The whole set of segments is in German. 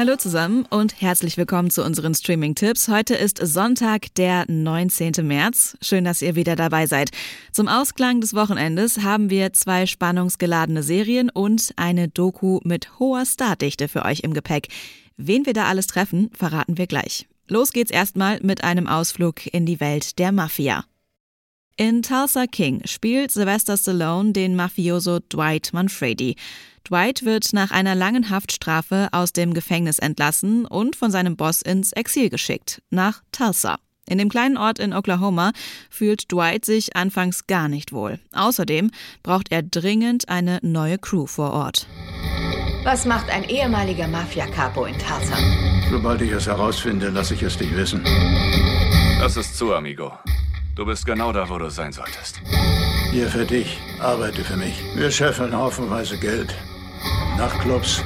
Hallo zusammen und herzlich willkommen zu unseren Streaming-Tipps. Heute ist Sonntag, der 19. März. Schön, dass ihr wieder dabei seid. Zum Ausklang des Wochenendes haben wir zwei spannungsgeladene Serien und eine Doku mit hoher Startdichte für euch im Gepäck. Wen wir da alles treffen, verraten wir gleich. Los geht's erstmal mit einem Ausflug in die Welt der Mafia. In Tulsa King spielt Sylvester Stallone den Mafioso Dwight Manfredi. Dwight wird nach einer langen Haftstrafe aus dem Gefängnis entlassen und von seinem Boss ins Exil geschickt, nach Tulsa. In dem kleinen Ort in Oklahoma fühlt Dwight sich anfangs gar nicht wohl. Außerdem braucht er dringend eine neue Crew vor Ort. Was macht ein ehemaliger Mafia-Capo in Tulsa? Sobald ich es herausfinde, lasse ich es dich wissen. Das ist zu, Amigo. Du bist genau da, wo du sein solltest. Hier für dich, arbeite für mich. Wir scheffeln haufenweise Geld. Nachtclubs,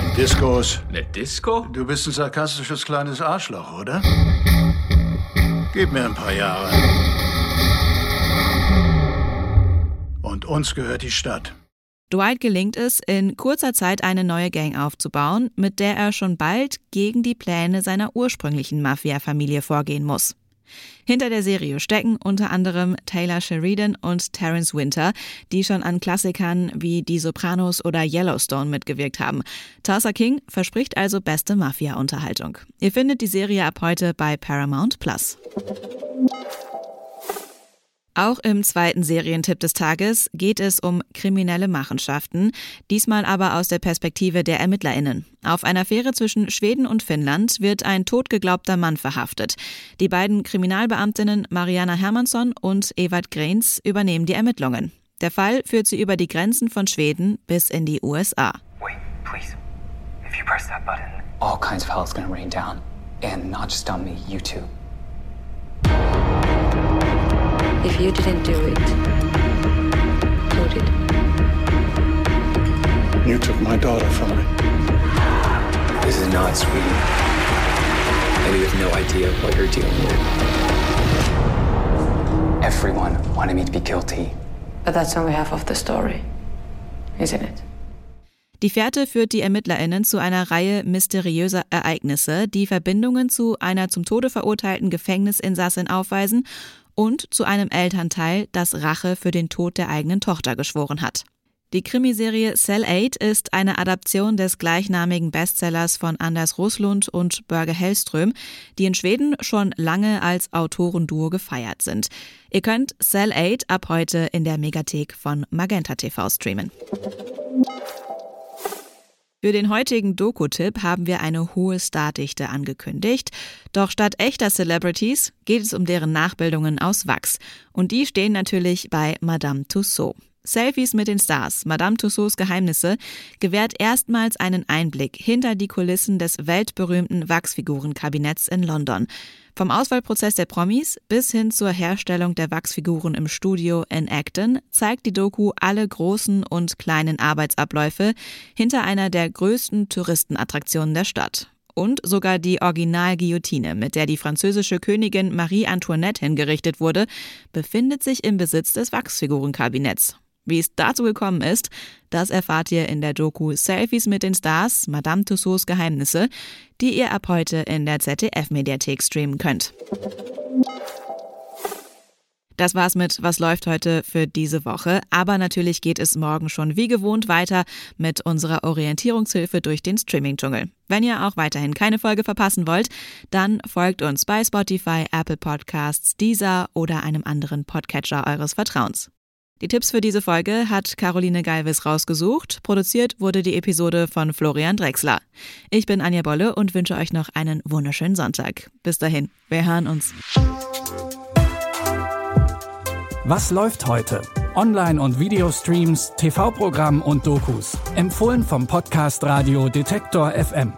in Discos. Eine Disco? Du bist ein sarkastisches kleines Arschloch, oder? Gib mir ein paar Jahre. Und uns gehört die Stadt. Dwight gelingt es, in kurzer Zeit eine neue Gang aufzubauen, mit der er schon bald gegen die Pläne seiner ursprünglichen Mafia-Familie vorgehen muss. Hinter der Serie stecken unter anderem Taylor Sheridan und Terence Winter, die schon an Klassikern wie Die Sopranos oder Yellowstone mitgewirkt haben. Tulsa King verspricht also beste Mafia-Unterhaltung. Ihr findet die Serie ab heute bei Paramount Plus. Auch im zweiten Serientipp des Tages geht es um kriminelle Machenschaften, diesmal aber aus der Perspektive der Ermittlerinnen. Auf einer Fähre zwischen Schweden und Finnland wird ein totgeglaubter Mann verhaftet. Die beiden Kriminalbeamtinnen Mariana Hermansson und Evert Greens übernehmen die Ermittlungen. Der Fall führt sie über die Grenzen von Schweden bis in die USA. Wait, please. If you press that button, all kinds of hell is gonna rain down. And not just on me, you too. If you didn't do it, who did? You took my daughter from me. This is not sweet. And you have no idea what you're dealing with. Everyone wanted me to be guilty. But that's only half of the story, isn't it? Die Fährte führt die ErmittlerInnen zu einer Reihe mysteriöser Ereignisse, die Verbindungen zu einer zum Tode verurteilten Gefängnisinsassin aufweisen und zu einem Elternteil, das Rache für den Tod der eigenen Tochter geschworen hat. Die Krimiserie Cell 8 ist eine Adaption des gleichnamigen Bestsellers von Anders Roslund und Börge Hellström, die in Schweden schon lange als Autorenduo gefeiert sind. Ihr könnt Cell 8 ab heute in der Megathek von Magenta TV streamen. Für den heutigen Doku-Tipp haben wir eine hohe Stardichte angekündigt. Doch statt echter Celebrities geht es um deren Nachbildungen aus Wachs. Und die stehen natürlich bei Madame Tussaud. Selfies mit den Stars, Madame Tussauds Geheimnisse, gewährt erstmals einen Einblick hinter die Kulissen des weltberühmten Wachsfigurenkabinetts in London. Vom Auswahlprozess der Promis bis hin zur Herstellung der Wachsfiguren im Studio in Acton zeigt die Doku alle großen und kleinen Arbeitsabläufe hinter einer der größten Touristenattraktionen der Stadt. Und sogar die Original-Guillotine, mit der die französische Königin Marie Antoinette hingerichtet wurde, befindet sich im Besitz des Wachsfigurenkabinetts. Wie es dazu gekommen ist, das erfahrt ihr in der Doku Selfies mit den Stars, Madame Tussauds Geheimnisse, die ihr ab heute in der ZDF-Mediathek streamen könnt. Das war's mit Was läuft heute für diese Woche. Aber natürlich geht es morgen schon wie gewohnt weiter mit unserer Orientierungshilfe durch den Streaming-Dschungel. Wenn ihr auch weiterhin keine Folge verpassen wollt, dann folgt uns bei Spotify, Apple Podcasts, Deezer oder einem anderen Podcatcher eures Vertrauens. Die Tipps für diese Folge hat Caroline Galvis rausgesucht. Produziert wurde die Episode von Florian Drexler. Ich bin Anja Bolle und wünsche euch noch einen wunderschönen Sonntag. Bis dahin, wir hören uns. Was läuft heute? Online- und Videostreams, TV-Programm und Dokus. Empfohlen vom Podcast Radio Detektor FM.